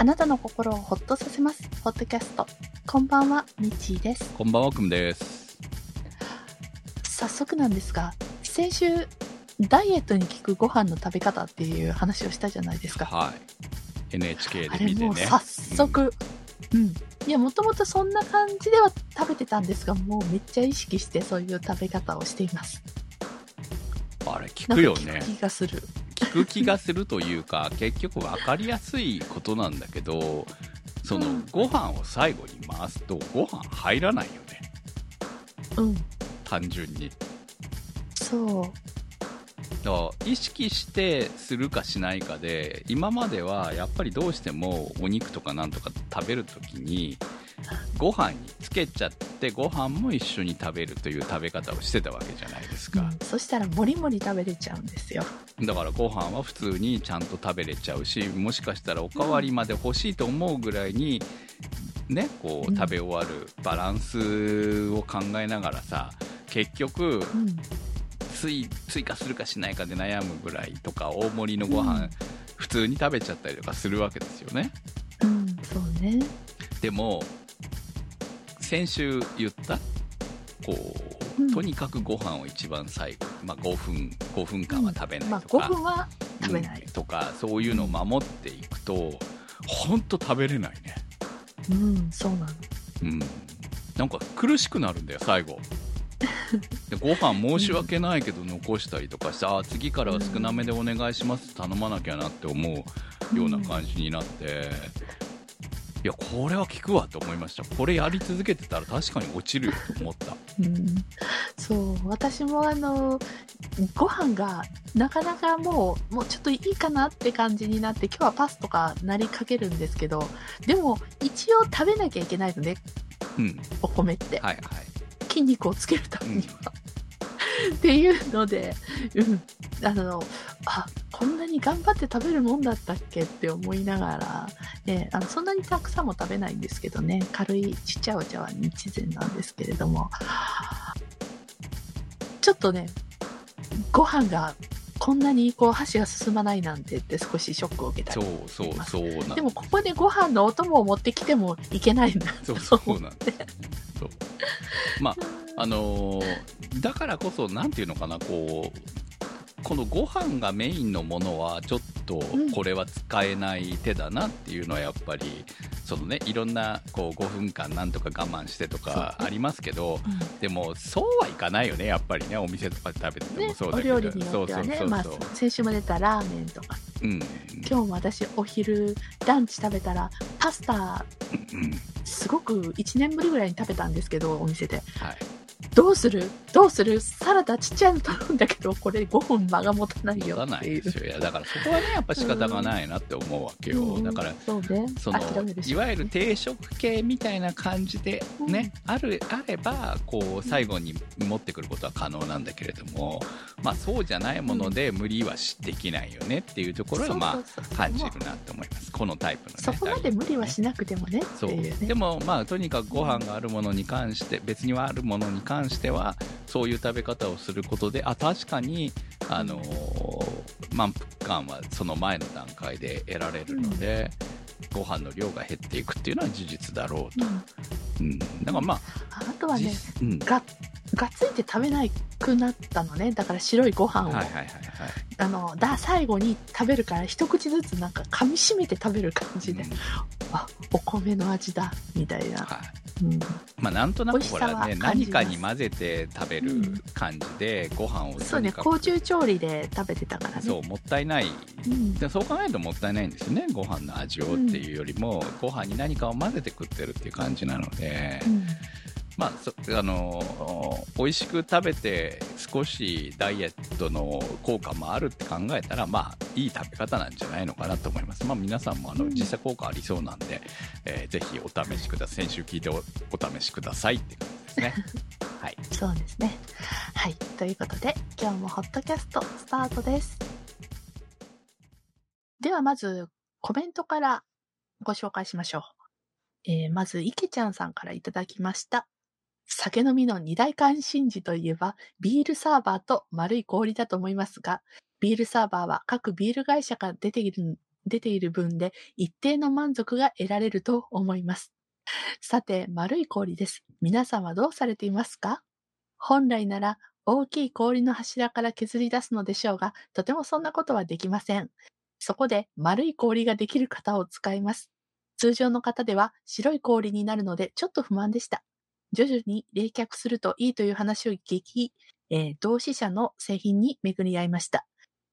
あなたの心をホッとさせます。ポッドキャスト。こんばんは、みちーです。こんばんは、くんです。早速なんですが、先週、ダイエットに効くご飯の食べ方っていう話をしたじゃないですか。はい。NHK あで見てね。れもう早速、うん。いや、もともとそんな感じでは食べてたんですが、もうめっちゃ意識してそういう食べ方をしています。うんあれ、聞なんかくよね。気がする。聞く気がするというか、結局分かりやすいことなんだけど、その、うんご飯を最後に回すと、ご飯入らないよね。うん。単純に。そう。だから意識してするかしないかで今まではやっぱりどうしてもお肉とかなんとか食べるときにご飯につけちゃってご飯も一緒に食べるという食べ方をしてたわけじゃないですか、うん、そしたらもりもり食べれちゃうんですよ。だからご飯は普通にちゃんと食べれちゃうしもしかしたらおかわりまで欲しいと思うぐらいにねこううん食べ終わるバランスを考えながらさ結局うん。追追加するかしないかで悩むぐらいとか大盛りのご飯、うん普通に食べちゃったりとかするわけですよねうん、そうね。でも先週言ったこう、うん。とにかくご飯を一番最後、まあ、5分5分間は食べないまあ、とか、5分は食べない。うん。とかそういうのを守っていくと本当食べれないね。うん、そうなの。うん。なんか苦しくなるんだよ最後。でご飯申し訳ないけど残したりとかして、ああ次からは少なめでお願いします頼まなきゃなって思うような感じになって、いやこれは効くわと思いました。これやり続けてたら確かに落ちるよと思った。うん、そう、私もあの、ご飯がなかなかもう、もうちょっといいかなって感じになって、今日はパスとかなりかけるんですけど、でも一応食べなきゃいけないのね、うん。お米って。はいはい。筋肉をつけるためには。っていうので、うん、あの、あ、こんなに頑張って食べるもんだったっけって思いながら、ね、あのそんなにたくさんも食べないんですけどね、軽いちっちゃいお茶碗に一膳なんですけれども、ちょっとね、ご飯がこんなにこう箸が進まないなんてって少しショックを受けたそりうそうそうなんでもここでご飯のお供を持ってきてもいけないんだそうそうなんですよね。そう。まああのーだからこそ、なんていうのかな、こう、このご飯がメインのものは、ちょっとうんこれは使えない手だなっていうのは、やっぱり、そのね、いろんな、こう、5分間なんとか我慢してとかありますけど、うんでも、そうはいかないよね、やっぱりね、お店とかで食べててもねそう、だけど。お料理によってはね、まあそうそうそう、先週も出たラーメンとか、うん。今日も私お昼ランチ食べたらパスタうん。すごく1年ぶりぐらいに食べたんですけどお店ではい。どうする？どうする？サラダちっちゃいの頼んだけどこれ5分間が持たない持よたないですよ。いや、だからそこはね、やっぱ仕方がないなって思うわけよ。うん。だから、そうね。その諦めるしい。わゆる定食系みたいな感じでね、あるあればこう最後に持ってくることは可能なんだけれども、まあ、そうじゃないもので無理はしできないよねっていうところはまあ感じるなと思います。このタイプのねそこまで無理はしなくてもねそういうね。でもまあとにかくご飯があるものに関して別にはあるものに関してはそういう食べ方をすることであ確かにあのー満腹感はその前の段階で得られるので、ご飯の量が減っていくっていうのは事実だろうと、うん。うん、だからまああとはね実うん。ががっついて食べなくなったのね。だから白いご飯を、はいはいはいはいあのだ最後に食べるから一口ずつなんか噛みしめて食べる感じで、うん。あお米の味だみたいな、はい。うん、まあ、なんとなくほらね何かに混ぜて食べる感じで、ご飯をそうねとにかく。高中調理で食べてたからね。そうもったいない。うん。でそう考えるともったいないんですよねご飯の味をっていうよりも、ご飯に何かを混ぜて食ってるっていう感じなので、うんまあそあの美味しく食べて少しダイエットの効果もあるって考えたらまあいい食べ方なんじゃないのかなと思います。まあ皆さんもあのうん。実際効果ありそうなんで、えーぜひお試しください。先週聞いておお試しくださいって感じですね。はい。そうですね。はい。ということで今日もホットキャストスタートです。ではまずコメントからご紹介しましょう、えーまず池ちゃんさんからいただきました酒飲みの二大関心事といえば、ビールサーバーと丸い氷だと思いますが、ビールサーバーは各ビール会社から出ている出ている分で一定の満足が得られると思います。さて、丸い氷です。皆さんはどうされていますか？本来なら大きい氷の柱から削り出すのでしょうが、とてもそんなことはできません。そこで丸い氷ができる型を使います。通常の型では白い氷になるのでちょっと不満でした。徐々に冷却するといいという話を聞き、えー同志社の製品に巡り合いました。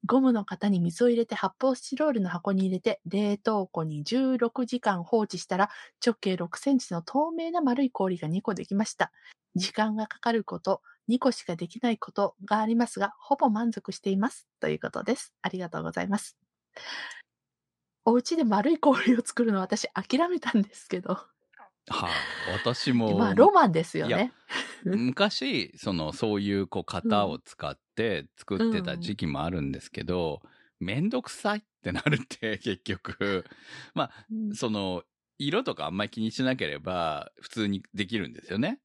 ゴムの型に水を入れて発泡スチロールの箱に入れて冷凍庫に16時間放置したら直径6センチの透明な丸い氷が2個できました。時間がかかること、2個しかできないことがありますが、ほぼ満足しています。ということです。ありがとうございます。お家で丸い氷を作るの私諦めたんですけど。はい、私も、まあ、ロマンですよね。昔、その、そういう、こう、型を使って作ってた時期もあるんですけど、めんどくさいってなるって、結局。まあ、うんその、色とかあんまり気にしなければ、普通にできるんですよね。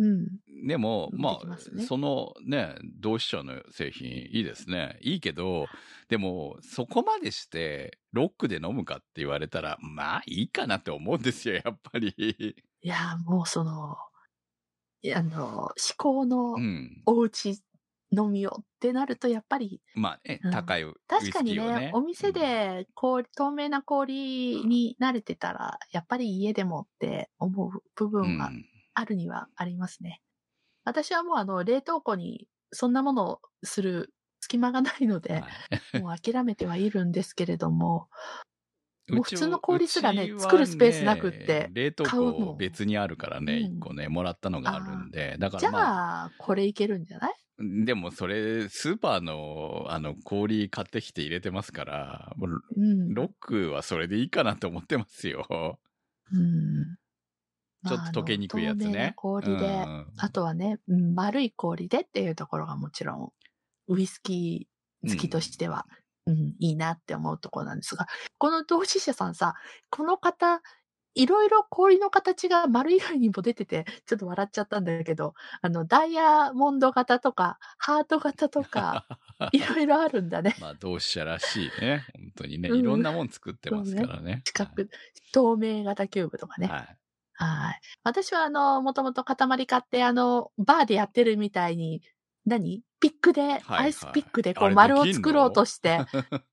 うん。でも、うんまあ、そのね、同志社の製品いいですね。いいけど、でも、そこまでして、ロックで飲むかって言われたら、まあ、いいかなって思うんですよ、やっぱり。いや、もうその、あの、思考のうん。お家飲みをってなると、やっぱり、まあね、うん高いウイス確かにね。お店で氷、透明な氷に慣れてたら、やっぱり家でもって思う部うん、分はあるにはありますね。私はもうあの、冷凍庫にそんなものをする隙間がないのうんで、はい もう諦めてはいるんですけれども、もう普通の氷すらねうちは作るスペースなくって冷凍買うの庫別にあるからね、うん一個ね、もらったのがあるんで。だかじゃらまあ、あ、これいけるんじゃない？でもそれ、スーパーの、あの、氷買ってきて入れてますから、うん。ロックはそれでいいかなと思ってますよ。うん。ちょっと溶けにくいやつね。氷で、うんあとはね、うん丸い氷でっていうところがもちろん、ウイスキー好きとしては、うん、いいなって思うところなんですが、この同志社さんさ、この方、いろいろ氷の形が丸以外にも出てて、ちょっと笑っちゃったんだけど、あの、ダイヤモンド型とか、ハート型とか、いろいろあるんだね。まあ、同志社らしいね。本当にね。うんいろんなもん作ってますからね。四角、透明型キューブとかね。はい。はい。私はあの、もともと塊買って、あの、バーでやってるみたいに、何？ピックで、はいアイスピックでこう丸を作ろうとして、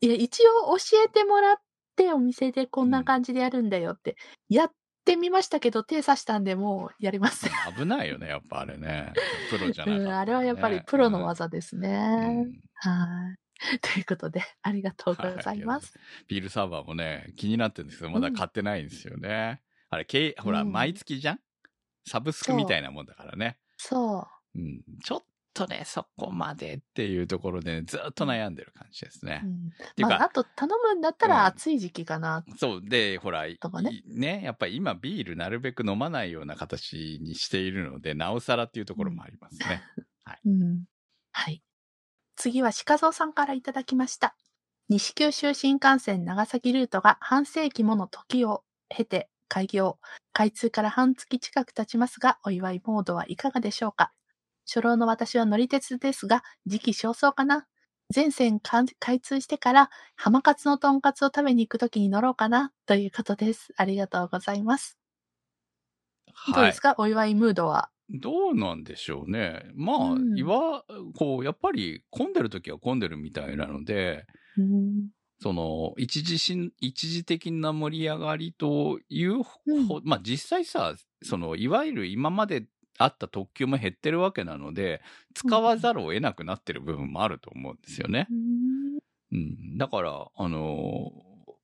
いや、一応教えてもらって、お店でこんな感じでやるんだよって、やってみましたけど、手刺したんで、もうやりません。危ないよね、やっぱあれね。プロじゃなかったらね、うん、あれはやっぱりプロの技ですうね。んはい。ということで、ありがとうございます。ビールサーバーもね、気になってるんですけど、まだ買ってないんですよね。あれ、けいほら、うん毎月じゃん？サブスクみたいなもんだからね。そう。うん。ちょっとね、そこまでっていうところでね、ずっと悩んでる感じですね。うんていうかまあ、あと頼むんだったうんら暑い時期かな。そう。で、ほら、とかねいね、やっぱり今ビールなるべく飲まないような形にしているので、なおさらっていうところもありますね。うん。はい。次は鹿蔵さんからいただきました。西九州新幹線長崎ルートが半世紀もの時を経て開業。開通から半月近く経ちますが、お祝いモードはいかがでしょうか？初老の私は乗り鉄ですが、時期尚早かな？全線開開通してから、浜カツのとんかつを食べに行くときに乗ろうかな？ということです。ありがとうございます。どうはいです。か、お祝いムードは？どうなんでしょうね。まあ、うんいわ、こう、やっぱり混んでる時は混んでるみたいなので、うんその、一時しん、一時的な盛り上がりというほ、うんまあ実際さ、その、いわゆる今まであった特急も減ってるわけなので、使わざるを得なくなってる部分もあると思うんですよね。うん。だから、あの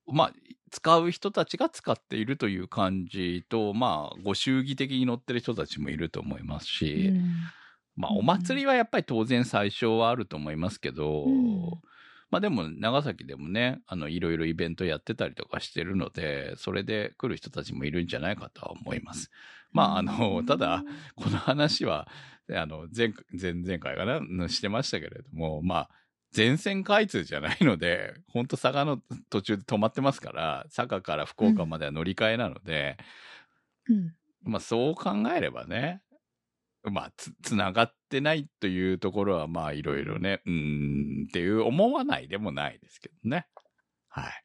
ーまあ、使う人たちが使っているという感じと、まあ、ご祝儀的に乗ってる人たちもいると思いますし、うんまあ、うんお祭りはやっぱり当然最初はあると思いますけど、うんまあでも長崎でもね、あの、いろいろイベントやってたりとかしてるので、それで来る人たちもいるんじゃないかとは思います。まあ、あの、ただ、、この話は、あの、前、前々回かな、してましたけれども、まあ、全線開通じゃないので、本当佐賀の途中で止まってますから、佐賀から福岡までは乗り換えなので、うん。まあそう考えればね、まあつ、つながってないというところはまあいろいろね、うーんっていう思わないでもないですけどね。はい。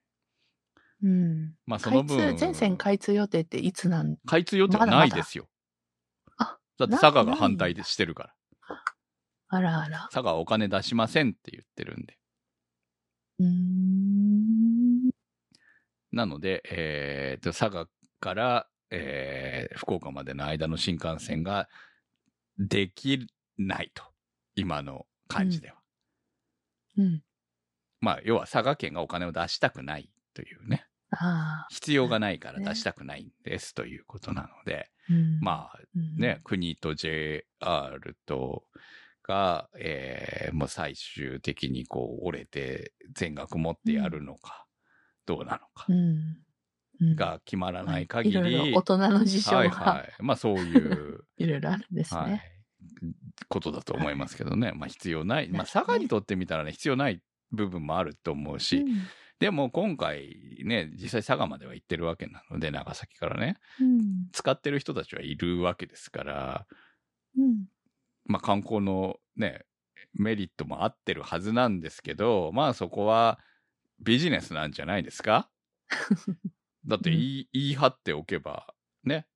うん。まあその開分。通、全線開通予定っていつなん？開通予定はないですよ。あだって佐賀が反対でしてるから。あらあら。佐賀はお金出しませんって言ってるんで。うーん。なので、えーと、佐賀から、えー福岡までの間の新幹線ができないと。今の感じでは。うん。まあ、要は佐賀県がお金を出したくないというね。ああ。必要がないからね出したくないんですということなので、うん、まあうんね、国と JR とが、えーもう最終的にこう折れて全額持ってやるのか、どうなのかうん。うんが決まらない限り、いろいろ大人の事情が、はいはい。まあそういう、いろいろあるんですね。はい、ことだと思いますけどね。まあ必要ない。まあ佐賀にとってみたらね、必要ない部分もあると思うし、うんでも今回ね、実際佐賀までは行ってるわけなので、長崎からね、うん。使ってる人たちはいるわけですから、うん。まあ観光のね、メリットも合ってるはずなんですけど、まあそこはビジネスなんじゃないですか？だって言い,、言い張っておけば、ね、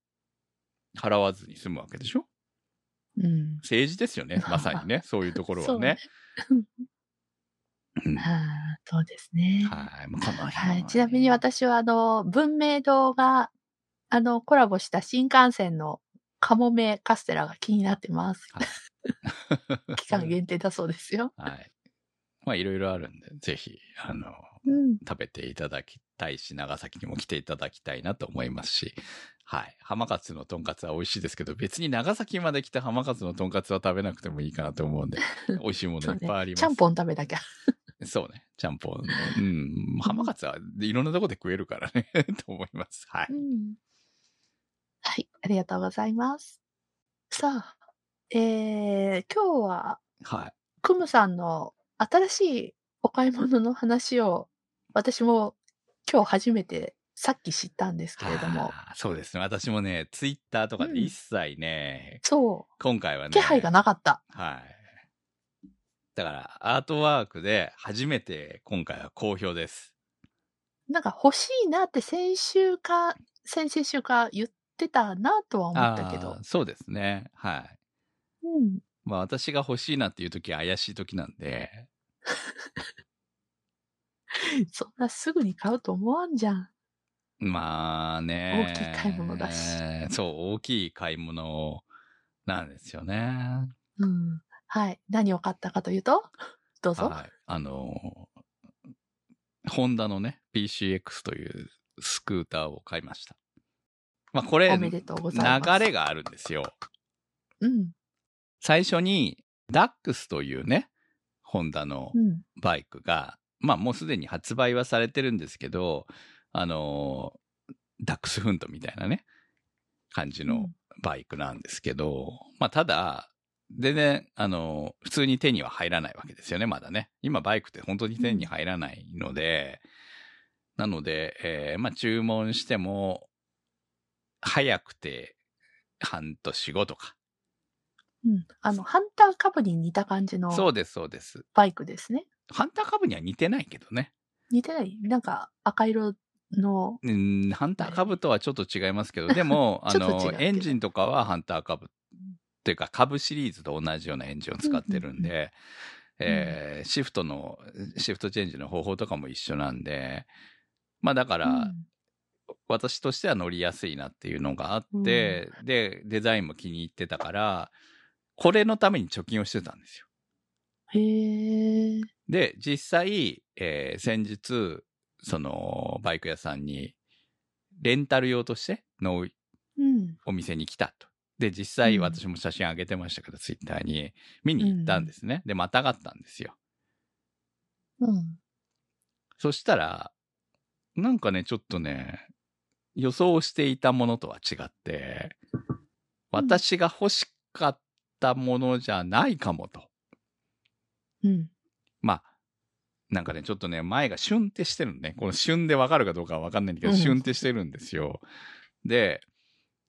払わずに済むわけでしょ？うん。政治ですよね、まさにね、そういうところはね。うんはあ、そうですね。はい。まあこの辺はい。ちなみに私は、あの、文明堂が、あの、コラボした新幹線のカモメカステラが気になってます。期間限定だそうですよ。はい。まあいろいろあるんで、ぜひ、あの、うん。食べていただきたいし、長崎にも来ていただきたいなと思いますし、はい。浜勝のとんかつは美味しいですけど、別に長崎まで来て浜勝のとんかつは食べなくてもいいかなと思うんで、美味しいものいっぱいあります。ちゃんぽん食べなきゃ。そうね。ちゃんぽん。うん。浜勝はいろんなとこで食えるからね、と思います。はい。うん。はい。ありがとうございます。さあ、えー、今日は、はい。クムさんの新しいお買い物の話を、私も今日初めてさっき知ったんですけれども、そうですね。私もね、ツイッターとかで一切ね、そ今回はね、う、気配がなかった。はい。だから、アートワークで初めて今回は好評です。なんか欲しいなって先週か、先々週か言ってたなとは思ったけど。そうですね。はい。うん。まあ私が欲しいなっていう時は怪しい時なんで、そんなすぐに買うと思わんじゃん。まあね。大きい買い物だし。そう、大きい買い物なんですよね。うん。はい。何を買ったかというと、どうぞ。はい。あの、ホンダのね、PCX というスクーターを買いました。まあこれ、おめでとうございます。流れがあるんですよ。うん。最初に、ダックスというね、ホンダのうん。バイクが、まあもうすでに発売はされてるんですけど、あの、ダックスフントみたいなね、感じのバイクなんですけど、まあただ、全然、あの、普通に手には入らないわけですよね、まだね。今バイクって本当に手に入らないので、なので、えーまあ注文しても、早くて半年後とか。うん。あの、ハンターカブに似た感じのそうです、そうです。バイクですね。ハンターカブには似てないけどね。似てない？なんか赤色の、うん、ハンターカブとはちょっと違いますけど、でも、あのエンジンとかはハンターカブっていうか、カブシリーズと同じようなエンジンを使ってるんうんうんで、えーシフトの、シフトチェンジの方法とかも一緒なんで、まあだから、うん。私としては乗りやすいなっていうのがあって、で、デザインも気に入ってたから、これのために貯金をしてたんですよ。へえ。で、実際、えー先日、その、バイク屋さんに、レンタル用としてのうん。お店に来たと。で、実際うん私も写真上げてましたけど、ツイッターに見に行ったんですね。で、またがったんですよ。うん。そしたら、なんかね、ちょっとね、予想していたものとは違って、私が欲しかったものじゃないかもと。うん。まあ、なんかね、ちょっとね、前がシュンってしてるのね。このシュンでわかるかどうかはわかんないんだけど、うんシュンってしてるんですよ。で、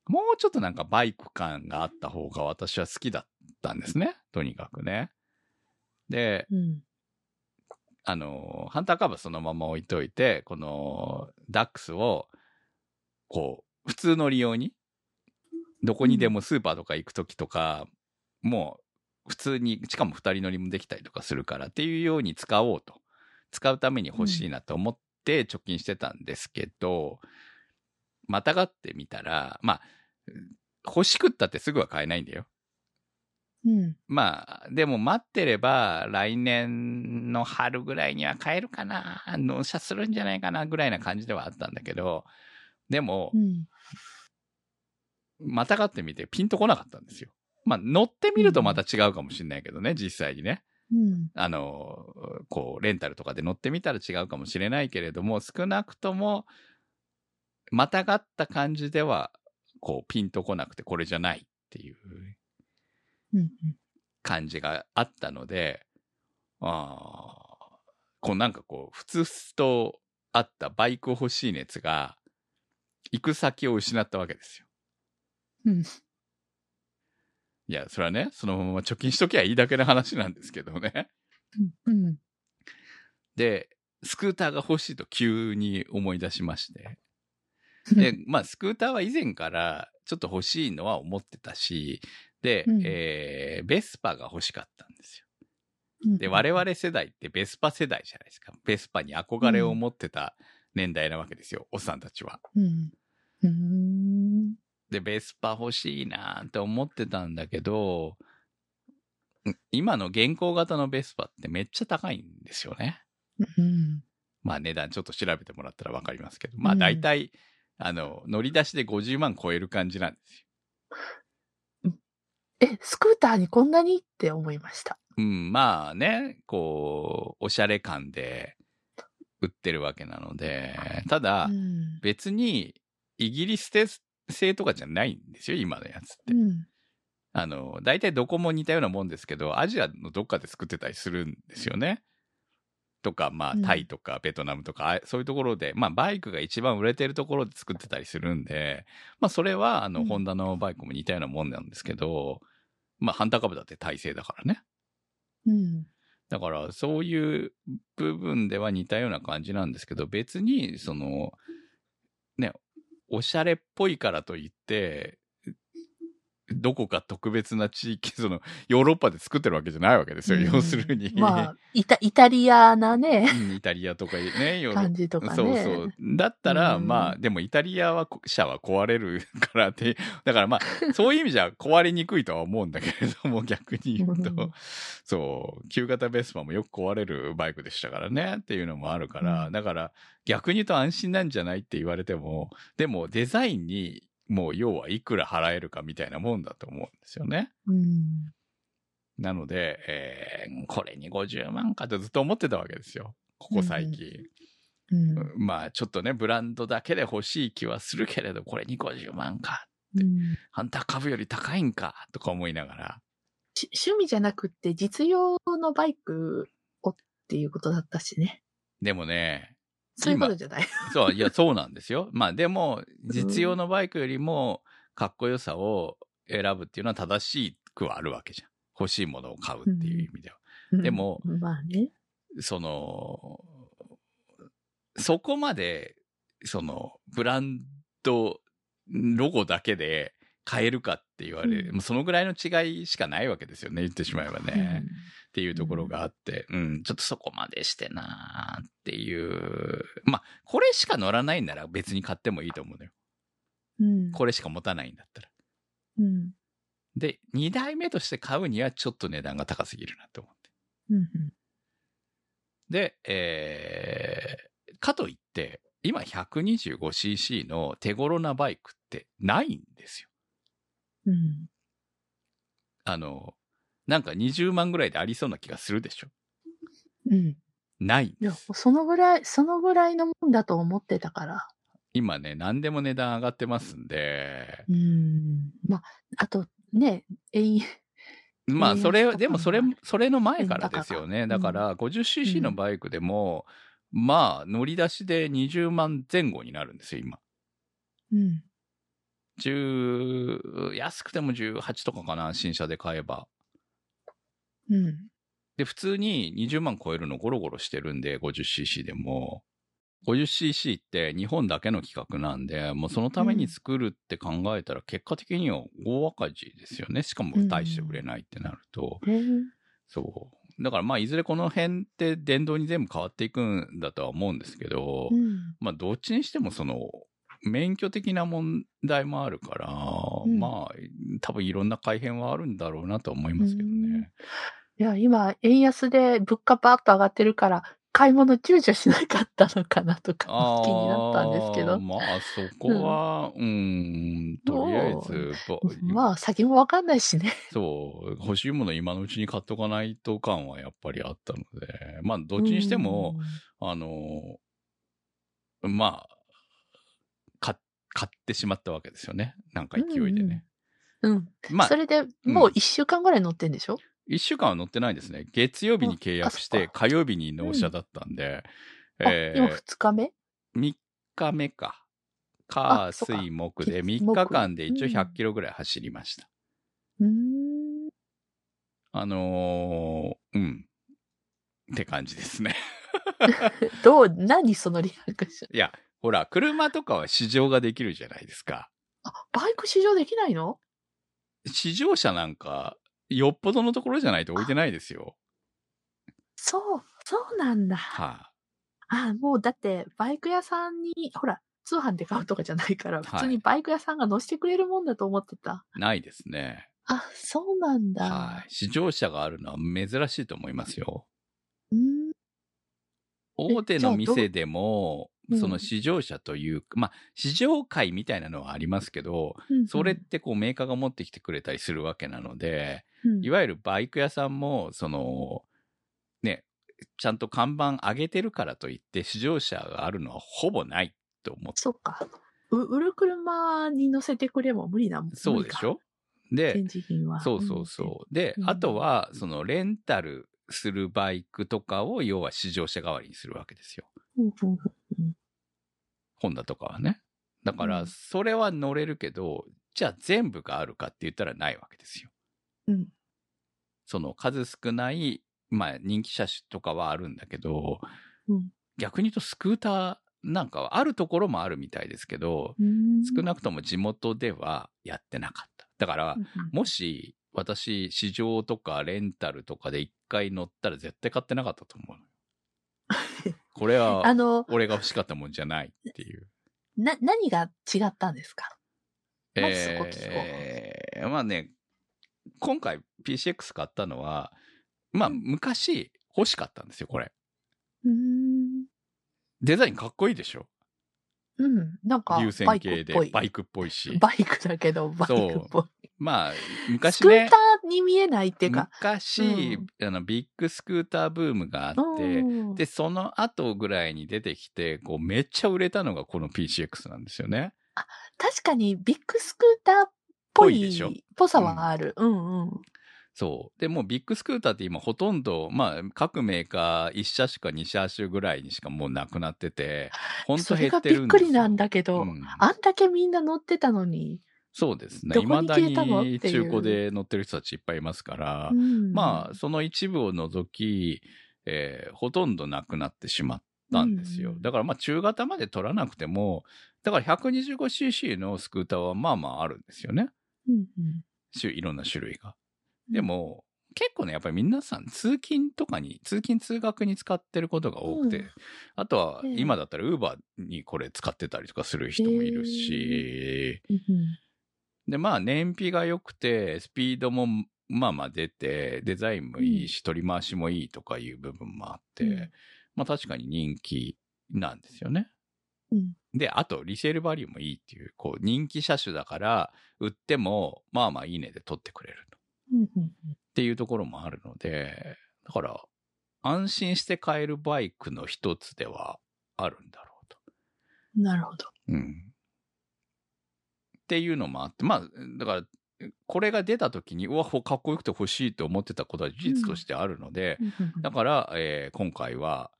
もうちょっとなんかバイク感があった方が私は好きだったんですね。とにかくね。で、うん。あの、ハンターカバーそのまま置いといて、このダックスを、こう、普通の利用に、どこにでもスーパーとか行くときとか、もう普通に、しかも二人乗りもできたりとかするからっていうように使おうと。使うために欲しいなと思って貯金してたんですけど、またがってみたら、まあ、欲しくったってすぐは買えないんだよ。うん。まあ、でも待ってれば、来年の春ぐらいには買えるかな、納車するんじゃないかな、ぐらいな感じではあったんだけど、でもう、ん。またがってみてピンとこなかったんですよ。まあ、乗ってみるとまた違うかもしれないけどね、実際にね。うん。あの、こう、レンタルとかで乗ってみたら違うかもしれないけれども、少なくとも、またがった感じでは、こう、ピンとこなくて、これじゃないっていううん。感じがあったので、ああ、こうなんかこう、ふつふつとあったバイク欲しい熱が、行く先を失ったわけですよ。うん。いや、それはね、そのまま貯金しときゃいいだけの話なんですけどね。うん。で、スクーターが欲しいと急に思い出しまして。うん。で、まあ、スクーターは以前からちょっと欲しいのは思ってたし、で、うんえーベスパが欲しかったんですよ。うんで、我々世代ってベスパ世代じゃないですか。ベスパに憧れを持ってた年代なわけですよ、おっさんたちは。うん。うん。で、ベスパ欲しいなーって思ってたんだけど、ん今の現行型のベスパってめっちゃ高いんですよね。うん。まあ値段ちょっと調べてもらったらわかりますけど、まあうん大体、あの、乗り出しで50万超える感じなんですよ。え、スクーターにこんなにって思いました。うん、まあね、こう、おしゃれ感で売ってるわけなので、ただ、うん。別にイギリス製とかじゃないんですよ、今のやつって。うん。あの、大体どこも似たようなもんですけど、アジアのどっかで作ってたりするんですよね。とか、まあ、うんタイとかベトナムとか、あそういうところで、まあ、バイクが一番売れてるところで作ってたりするんで、まあ、それは、あの、うんホンダのバイクも似たようなもんなんですけど、まあ、ハンターカブだって体製だからね。うん。だから、そういう部分では似たような感じなんですけど、別に、その、ね、おしゃれっぽいからといって、どこか特別な地域、その、ヨーロッパで作ってるわけじゃないわけですよ、うん。要するに。まあ、イタ、イタリアなね、うんイタリアとかね、ヨーロッパ。感じとかね。そうそう。だったら、うん。まあ、でもイタリアは、車は壊れるからって、だからまあ、そういう意味じゃ壊れにくいとは思うんだけれども、逆に言うと、うん。そう、旧型ベスパもよく壊れるバイクでしたからね、っていうのもあるから、うん。だから、逆に言うと安心なんじゃないって言われても、でもデザインに、もう要はいくら払えるかみたいなもんだと思うんですよね。うん。なので、えーこれに50万かとずっと思ってたわけですよ。ここ最近。うん。まあちょっとね、ブランドだけで欲しい気はするけれど、これに50万か。うんハンター株より高いんか。とか思いながら。し趣味じゃなくって実用のバイクをっていうことだったしね。でもね、そういうことじゃない。そう、いや、そうなんですよ。まあでも、実用のバイクよりもかっこよさを選ぶっていうのは正しくはあるわけじゃん。欲しいものを買うっていう意味では。でもうん、まあね。その、そこまで、その、ブランド、ロゴだけで買えるかって言われる、うんもうそのぐらいの違いしかないわけですよね、言ってしまえばね。っていうところがあって、うん、ちょっとそこまでしてなーっていう。まあ、これしか乗らないんなら別に買ってもいいと思うのよ。うん。これしか持たないんだったら。うん。で、2台目として買うにはちょっと値段が高すぎるなと思って。うん。で、えー、かといって、今 125cc の手頃なバイクってないんですよ。うん。あの、なんか20万ぐらいでありそうな気がするでしょ。うん。ないんいや、です。そのぐらい、そのぐらいのもんだと思ってたから。今ね、何でも値段上がってますんで、うん。まあ、あと、ね、えい、まあ、それ、でもそれも、それの前からですよね。だから、50cc のバイクでも、まあ、乗り出しで20万前後になるんですよ、今。うん。10、安くても18とかかな、新車で買えば。うん。で、普通に20万超えるのゴロゴロしてるんで、50cc でも。50cc って日本だけの企画なんで、もうそのために作るって考えたら結果的には大赤字ですよね。しかも大して売れないってなると。そう。だからまあいずれこの辺って電動に全部変わっていくんだとは思うんですけど、うん。まあどっちにしてもその免許的な問題もあるから、うんまあ多分いろんな改変はあるんだろうなとは思いますけどね。いや、今、円安で物価バーッと上がってるから、買い物躊躇しなかったのかなとかあ気になったんですけど。ーまあそこは、うん、とりあえず、ぼまあ、先もわかんないしね。そう、欲しいもの今のうちに買っとかないと感はやっぱりあったので、まあどっちにしても、あの、まあ、か買ってしまったわけですよね。なんか勢いでね。うん。うん。まあそ、れでもう一週間ぐらい乗ってんでしょ、一週間は乗ってないですね。月曜日に契約して、火曜日に納車だったんで、あ、え今二日目？3日目か。火、水、木で月3日間で一応木100キロぐらい走りました。うーん。あのーうん。って感じですね。どう、何そのリアクション？いや、ほら、車とかは試乗ができるじゃないですか。あ、バイク試乗できないの？試乗車なんか、よっぽどのところじゃないと置いてないですよ。そう、そうなんだ。はあ、もうだって、バイク屋さんに、ほら、通販で買うとかじゃないから、普通にバイク屋さんが乗せてくれるもんだと思ってた。い。ないですね。あ、そうなんだ。はい。試乗車があるのは珍しいと思いますよ。大手の店でも、その試乗車という、まあ、試乗会みたいなのはありますけど、うんそれってこうメーカーが持ってきてくれたりするわけなので、うんいわゆるバイク屋さんも、その、ね、ちゃんと看板上げてるからといって、試乗車があるのはほぼないと思って。そっか。う売る車に乗せてくれも無理なもんそうでしょ？で展、示品は。そうそうそう。で、うんあとは、そのレンタルするバイクとかを、要は試乗車代わりにするわけですよ。ホンダとかはね。だから、うんそれは乗れるけど、じゃあ全部があるかって言ったらないわけですよ。うん。その数少ない、まあ人気車種とかはあるんだけど、うん逆に言うとスクーターなんかはあるところもあるみたいですけど、うん。少なくとも地元ではやってなかった。だからう、んもし私、試乗とかレンタルとかで一回乗ったら絶対買ってなかったと思うの。これはあの、俺が欲しかったもんじゃないっていう。な、何が違ったんですか？まずそこ聞こうえーまあね、今回 PCX 買ったのは、まあうん昔欲しかったんですよ、これ。うーん。デザインかっこいいでしょ？うん。なんか、流バ線形でイクっぽい。バイクっぽいし。バイクだけど、バイクっぽい。まあ、ス昔ねクータ、ーに見えないっていうか。昔、うあの、ビッグスクーターブームがあって、うんで、その後ぐらいに出てきて、こう、めっちゃ売れたのがこの PCX なんですよね。確かにビッグスクーターっぽいぽいでしょ？ぽさはある。うんうん。そう。で、もうビッグスクーターって今ほとんど、まあ、各メーカー1車種か2車種ぐらいにしかもうなくなってて、ほんとそれが減ってびっくりるんですよ。なんだけど、うんあんだけみんな乗ってたのに。そうですね。どこに未だに中古で乗ってる人たちいっぱいいますから、うんまあ、その一部を除き、えーほとんどなくなってしまったんですよ。うんだからまあ、中型まで取らなくても、だから 125cc のスクーターはまあまああるんですよね。うんうん種いろんな種類が。でも、結構ね、やっぱり皆さん通勤とかに、通勤通学に使ってることが多くて、うん。あとはええ今だったら Uber にこれ使ってたりとかする人もいるし、うんうん。で、まあ燃費が良くて、スピードもまあまあ出て、デザインもいいし、取り回しもいいとかいう部分もあって、うん。まあ確かに人気なんですよね。うん。で、あと、リセールバリューもいいっていう、こう、人気車種だから、売っても、まあまあいいねで取ってくれるっていうところもあるので、だから、安心して買えるバイクの一つではあるんだろうと。なるほど。うん。っていうのもあって、まあ、だから、これが出た時に、うわ、かっこよくて欲しいと思ってたことは事実としてあるので、うんだから、えー今回は、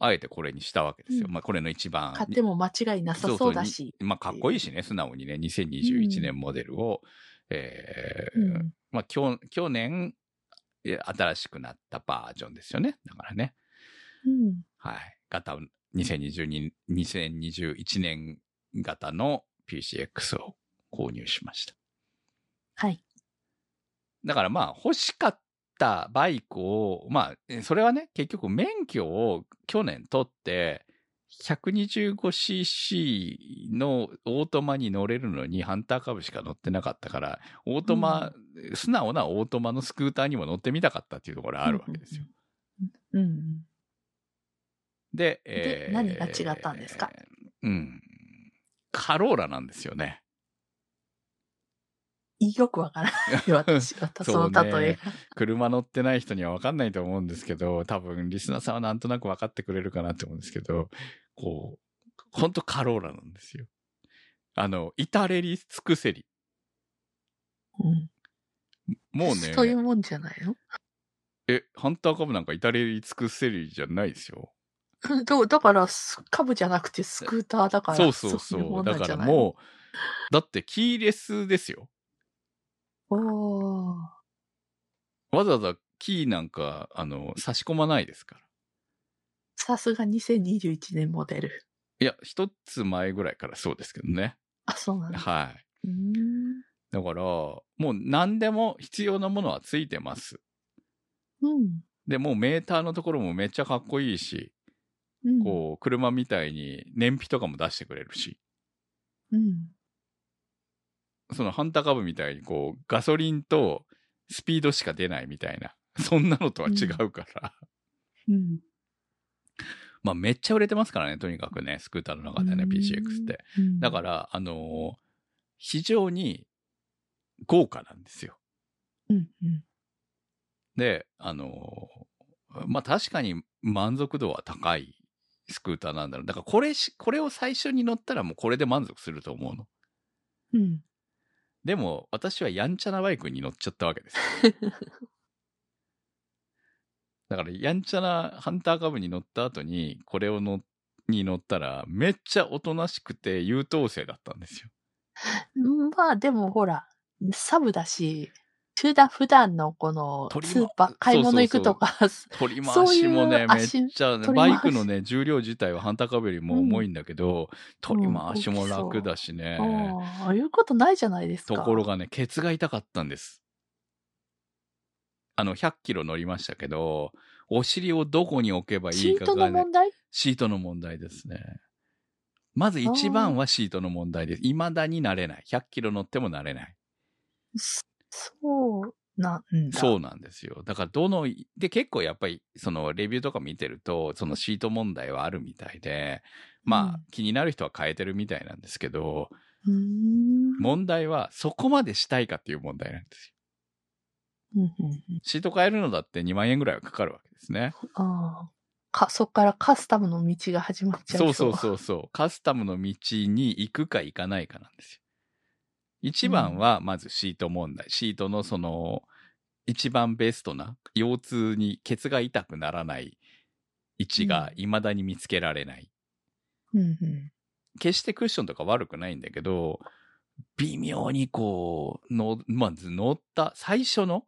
あえてこれにしたわけですよ。うんまあ、これの一番。買っても間違いなさそうだし。にまあ、かっこいいしね、素直にね、2021年モデルを、えーうんまあ、去去年新しくなったバージョンですよね。だからね。うん。はい。型を、2022、2021年型の PCX を購入しました。はい。だからまあ欲しかったバイクを、まあ、えそれはね、結局免許を去年取って、125cc のオートマに乗れるのにハンター株しか乗ってなかったから、オートマ、素直なオートマのスクーターにも乗ってみたかったっていうところがあるわけですよ。うんうん。で、で何が違ったんですか？うん。カローラなんですよね。よくわからない。私は、その例えが。車乗ってない人には分かんないと思うんですけど、多分リスナーさんはなんとなく分かってくれるかなって思うんですけど、こう、ほんとカローラなんですよ。あの、至れり尽くせり。うん。もうね、そういうもんじゃないの？え、ハンターカブなんか至れり尽くせりじゃないですよ。だだから、ス株じゃなくてスクーターだから。そうそういそう。だからもう、だってキーレスですよ。おーわざわざキーなんか、あの、差し込まないですから。さすが2021年モデル。いや、一つ前ぐらいからそうですけどね。あ、そうなんだ。はい。だから、もう何でも必要なものはついてます。うん。で、もうメーターのところもめっちゃかっこいいし、うん。こう、車みたいに燃費とかも出してくれるし、うん。そのハンターカブみたいにこう、ガソリンとスピードしか出ないみたいな、そんなのとは違うから、うん。まあめっちゃ売れてますからね、とにかくね、スクーターの中でね、PCX って。。うんだから、あのー非常に豪華なんですよ。うん。うん。で、あのーまあ確かに満足度は高いスクーターなんだろう。だからこれし、これを最初に乗ったらもうこれで満足すると思うの。うん。でも、私はやんちゃなバイクに乗っちゃったわけです。だから、やんちゃなハンターカブに乗った後に、これを乗に乗ったら、めっちゃおとなしくて優等生だったんですよ。う んまあでもほら、サブだし、普段、普段のこのスーパー、買い物行くとか、取り回しもね、めっちゃ、取り回しバイクのね、重量自体はハンターカブよりも重いんだけど、取り回しも楽だしね。ああ、いうことないじゃないですか。ところがね、ケツが痛かったんです。あの、100キロ乗りましたけど、お尻をどこに置けばいシートいかがね、の問題？シートの問題ですね。まず一番はシートの問題です。未だになれない。100キロ乗ってもなれない。そそうなんだ。そうなんですよ。だからどの、で結構やっぱりそのレビューとか見てると、そのシート問題はあるみたいで、まあ、うん気になる人は変えてるみたいなんですけど、うーん。問題はそこまでしたいかっていう問題なんですよ。シート変えるのだって2万円ぐらいはかかるわけですね。ああ。か、そっからカスタムの道が始まっちゃそうそうう。そうそう。カスタムの道に行くか行かないかなんですよ。一番はまずシート問題。シートのその、一番ベストな、腰痛にケツが痛くならない位置が未だに見つけられない。うんうん。決してクッションとか悪くないんだけど、微妙にこう、の、まず乗った最初の、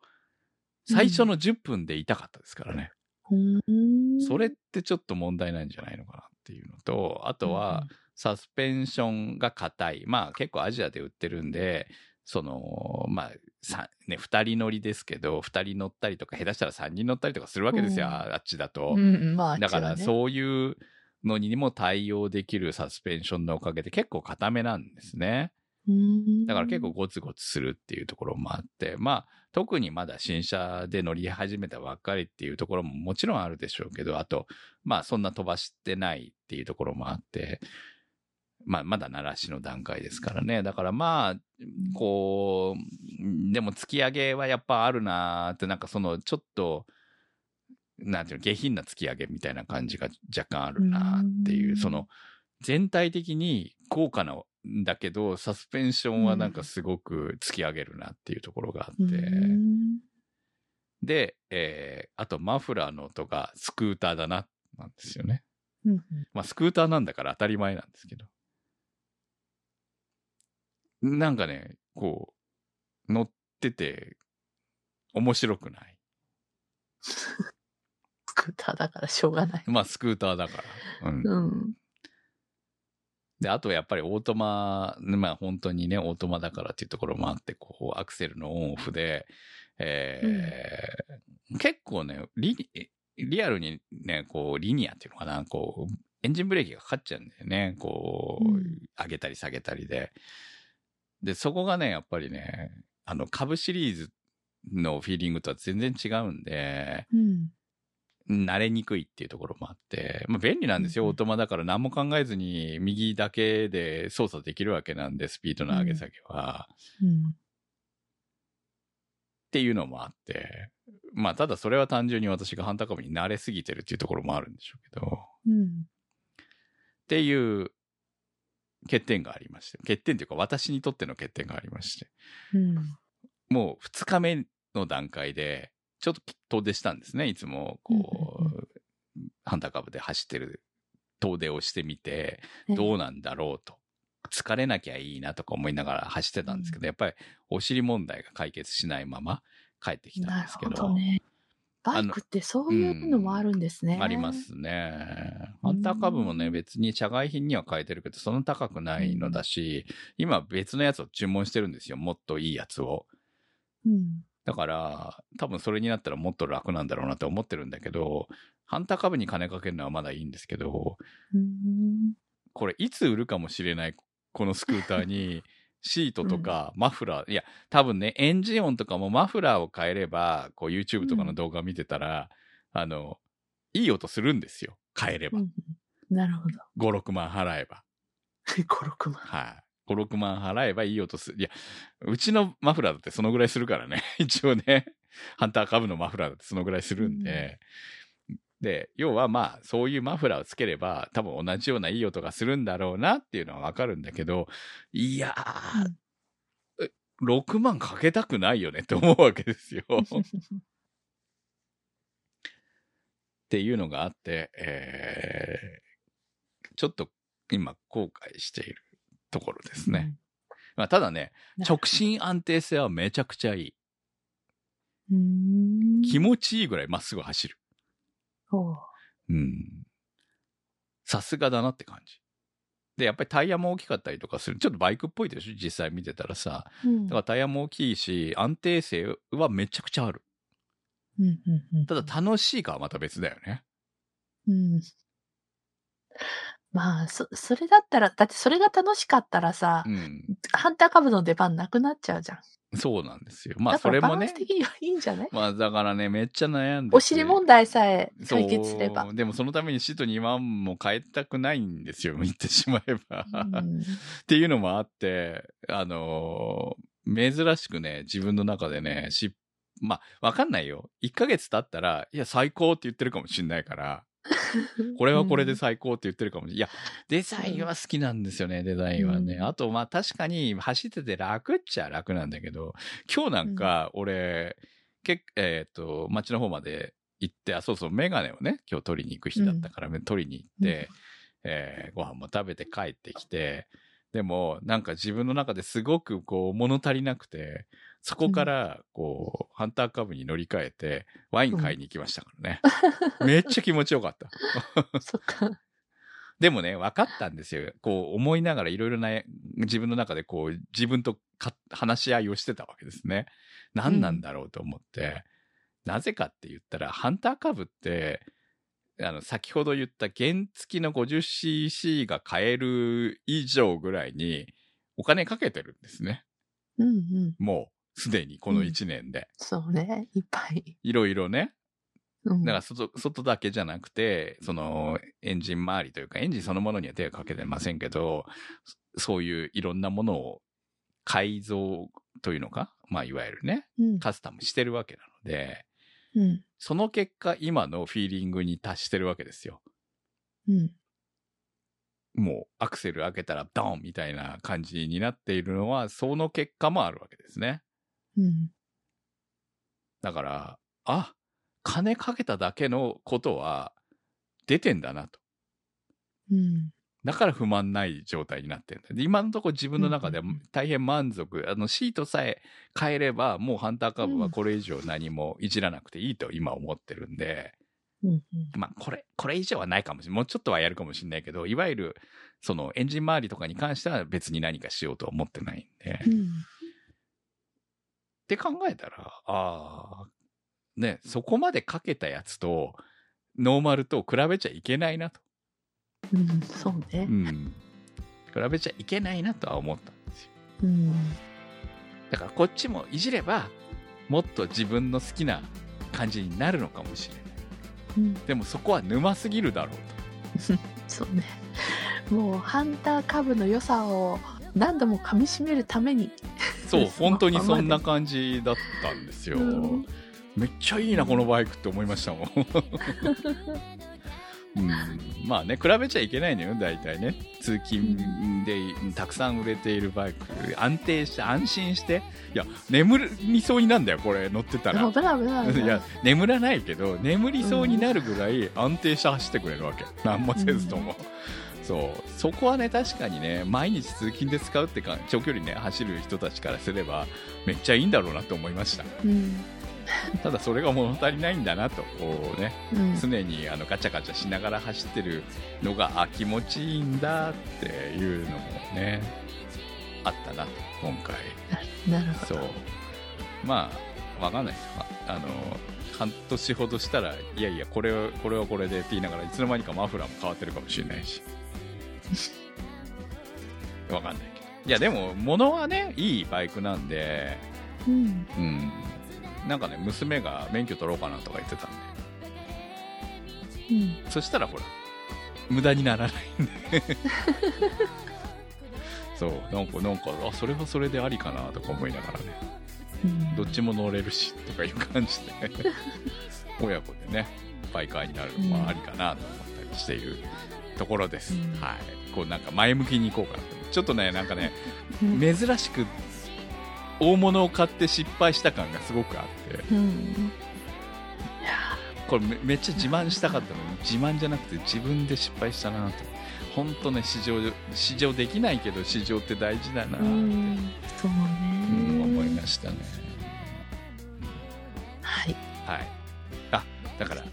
最初の10分で痛かったですからね。うーんそれってちょっと問題なんじゃないのかなっていうのと、あとは、、サスペンションが硬い。まあ結構アジアで売ってるんで、その、まあ、さ、ね、二人乗りですけど、二人乗ったりとか、下手したら三人乗ったりとかするわけですよ、うんああっちだと。うんうん、まあ、だからう。そういうのにも対応できるサスペンションのおかげで結構硬めなんですね。だから結構ゴツゴツするっていうところもあって、まあ特にまだ新車で乗り始めたばっかりっていうところももちろんあるでしょうけど、あと、まあそんな飛ばしてないっていうところもあって、まあまだ鳴らしの段階ですからね。だからまあ、こう、でも突き上げはやっぱあるなーって、なんかそのちょっと、なんていうの、下品な突き上げみたいな感じが若干あるなーっていうう、んその、全体的に豪華なんだけど、サスペンションはなんかすごく突き上げるなっていうところがあって、うんで、えーあとマフラーの音がスクーターだな、なんですよね。まあスクーターなんだから当たり前なんですけど。なんかね、こう、乗ってて面白くない。スクーターだからしょうがない。まあ、スクーターだから。うん。うん。で、あとやっぱりオートマ、まあ本当にね、オートマだからっていうところもあって、こう、アクセルのオンオフで、えー結構ねリ、リアルにね、こう、リニアっていうのかな、こう、エンジンブレーキがかかっちゃうんだよね。こう、うん上げたり下げたりで。で、そこがね、やっぱりね、あの、株シリーズのフィーリングとは全然違うんで、うん。慣れにくいっていうところもあって、まあ便利なんですよ。うんオートマだから何も考えずに右だけで操作できるわけなんで、スピードの上げ下げは。うん。っていうのもあって、まあただそれは単純に私がハンター株に慣れすぎてるっていうところもあるんでしょうけど、っうん。ていう欠点がありまして、欠点というか私にとっての欠点がありまして、うん。もう2日目の段階で、ちょっと遠出したんですね。いつも、こうんう、ハンター株で走ってる遠出をしてみて、ねどうなんだろうと。疲れなきゃいいなとか思いながら走ってたんですけど、やっぱりお尻問題が解決しないまま帰ってきたんですけど。ほどね。バイクってそういうのもあるんですね。ありま。すね。ハンター株もね、うん別に社外品には変えてるけど、そんな高くないのだし、今別のやつを注文してるんですよ。もっといいやつを。うん。だから、多分それになったらもっと楽なんだろうなって思ってるんだけど、ハンター株に金かけるのはまだいいんですけど、うん。これいつ売るかもしれないこのスクーターにシートとかマフラー、いや多分ねエンジン音とかもマフラーを変えればこう YouTube とかの動画見てたら、あのいい音するんですよ変えれば、うんなるほど。56万払えば。5、6万。はい。56万払えばいい音する。いやうちのマフラーだってそのぐらいするからね。一応ね。ハンター株のマフラーだってそのぐらいするんで、で、要はまあ、そういうマフラーをつければ、多分同じようないい音がするんだろうなっていうのはわかるんだけど、いやー、え6万かけたくないよねって思うわけですよ。っていうのがあって、えーちょっと今後悔しているところですね。まあ、ただね、うん直進安定性はめちゃくちゃいい。うん。気持ちいいぐらいまっすぐ走る。ほううん。さすがだなって感じ。で、やっぱりタイヤも大きかったりとかする。ちょっとバイクっぽいでしょ？実際見てたらさ。うんだからタイヤも大きいし、安定性はめちゃくちゃある。うんうんうんただ楽しいかはまた別だよね。うん。まあ、そ、それだったら、だってそれが楽しかったらさ、うん。ハンター株の出番なくなっちゃうじゃん。そうなんですよ。まあそれもねバランス。的にはいいんじゃない？まあだからね、めっちゃ悩んでて。お尻問題さえ解決すれば。でもそのためにシート2万も変えたくないんですよ。言ってしまえば。うんっていうのもあって、あのー珍しくね、自分の中でね、し、まあ、わかんないよ。1ヶ月経ったら、いや、最高って言ってるかもしんないから、これはこれで最高って言ってるかもしれない。いや、デザインは好きなんですよね、デザインはね。うん。あと、まあ確かに走ってて楽っちゃ楽なんだけど、今日なんか、俺、けえっ、と、街の方まで行って、あ、そうそう、メガネをね、今日取りに行く日だったから、取りに行って、えーご飯も食べて帰ってきて、でも、なんか自分の中ですごくこう、物足りなくて、そこから、こう、ハンターカブに乗り換えて、ワイン買いに行きましたからね。めっちゃ気持ちよかった。そっか。でもね、分かったんですよ。こう、思いながらいろいろな、自分の中でこう、自分とか話し合いをしてたわけですね。何なんだろうと思って。なぜかって言ったら、ハンターカブって、あの、先ほど言った原付きの 50cc が買える以上ぐらいにお金かけてるんですね。うんうん。もう、すでにこの1年で。そうね。いっぱい。いろいろね。うん。だから外、外だけじゃなくて、その、エンジン周りというか、エンジンそのものには手をかけてませんけど、そそういういろんなものを改造というのか、まあ、いわゆるね、うん。カスタムしてるわけなので、うん。その結果、今のフィーリングに達してるわけですよ。うん。もう、アクセル開けたらドンみたいな感じになっているのは、その結果もあるわけですね。うん。だから、あ、金かけただけのことは出てんだなと。うん。だから不満ない状態になってるんだ今のところ自分の中ではうんうんうん大変満足、あのシートさえ変えればもうハンターカブはこれ以上何もいじらなくていいと今思ってるんで、うんうんまあこれ、これ以上はないかもしれない。もうちょっとはやるかもしれないけど、いわゆるそのエンジン周りとかに関しては別に何かしようとは思ってないんで。っうんて考えたら、ああ、ね、そこまでかけたやつと、ノーマルと比べちゃいけないなと。うん、そうねう。ん。比べちゃいけないなとは思ったんですよ。うん。だからこっちもいじれば、もっと自分の好きな感じになるのかもしれない。うん、でもそこは沼すぎるだろうと。そうね。もう、ハンターカブの良さを何度も噛み締めるために。そう、本当にそんな感じだったんですよ。うんめっちゃいいな、このバイクって思いましたもん。うん、まあね、比べちゃいけないのよ、大体ね。通勤でたくさん売れているバイク。安定して、安心して。いや、眠りそうになんだよ、これ乗ってたら。いや、眠らないけど、眠りそうになるぐらい安定して走ってくれるわけ。何もせずとも。そう。そこはね、確かにね、毎日通勤で使うってか、長距離ね、走る人たちからすれば、めっちゃいいんだろうなと思いました。うん。ただそれが物足りないんだなと、こうね、うん。常にあのガチャガチャしながら走ってるのが、あ、気持ちいいんだっていうのもね、あったなと、今回。なるほど。そう。まあ、わかんないです。ああの、半年ほどしたら、いやいや、これは、これはこれでって言いながらいつの間にかマフラーも変わってるかもしれないし。わかんないけど。いや、でも、物はね、いいバイクなんで、うん。うん。なんかね、娘が免許取ろうかなとか言ってたんで。うん。そしたらほら、無駄にならないんで。そう、なんか、なんか、あ、それはそれでありかなとか思いながらね。うんどっちも乗れるし、とかいう感じで、親子でね、バイカーになるのもありかなと思ったりしているところです。うんはい。こうなんか前向きにいこうかなと。ちょっとね、なんかね、うん珍しく大物を買って失敗した感がすごくあって、うん。これめめっちゃ自慢したかったのに、自慢じゃなくて自分で失敗したなと。本当ね、試乗、試乗できないけど試乗って大事だなって、ううんん。そうね。思いましたね。はい。はい。あ、だから、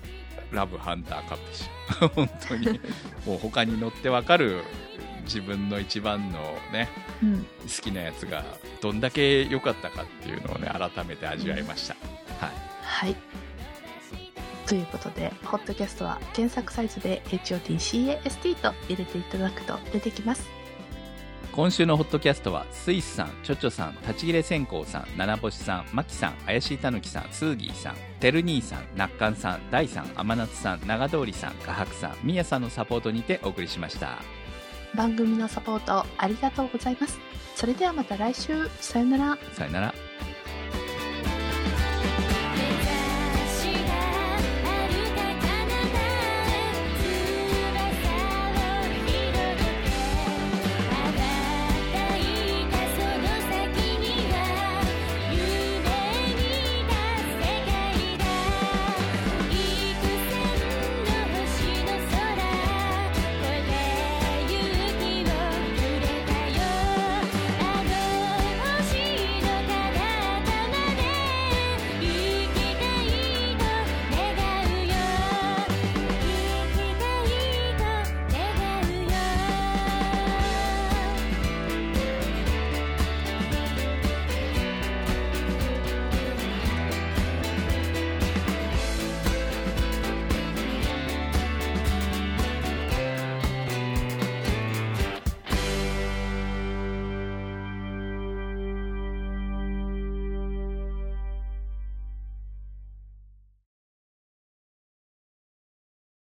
ラブハンターカップし。本当に、もう他に乗ってわかる自分の一番のね、うん。好きなやつがどんだけ良かったかっていうのをね、改めて味わいました。はい。はい。ということで、ホットキャストは検索サイトで HOTCAST と入れていただくと出てきます。今週のホットキャストは、スイスさん、チョチョさん、立ち切れ線香さん、七星さん、マキさん、怪しいたぬきさん、スーギーさん、てる兄さん、ナッカンさん、ダイさん、天夏さん、長通りさん、画伯さん、みやさんのサポートにてお送りしました。番組のサポートありがとうございます。それではまた来週、さよなら。さよなら。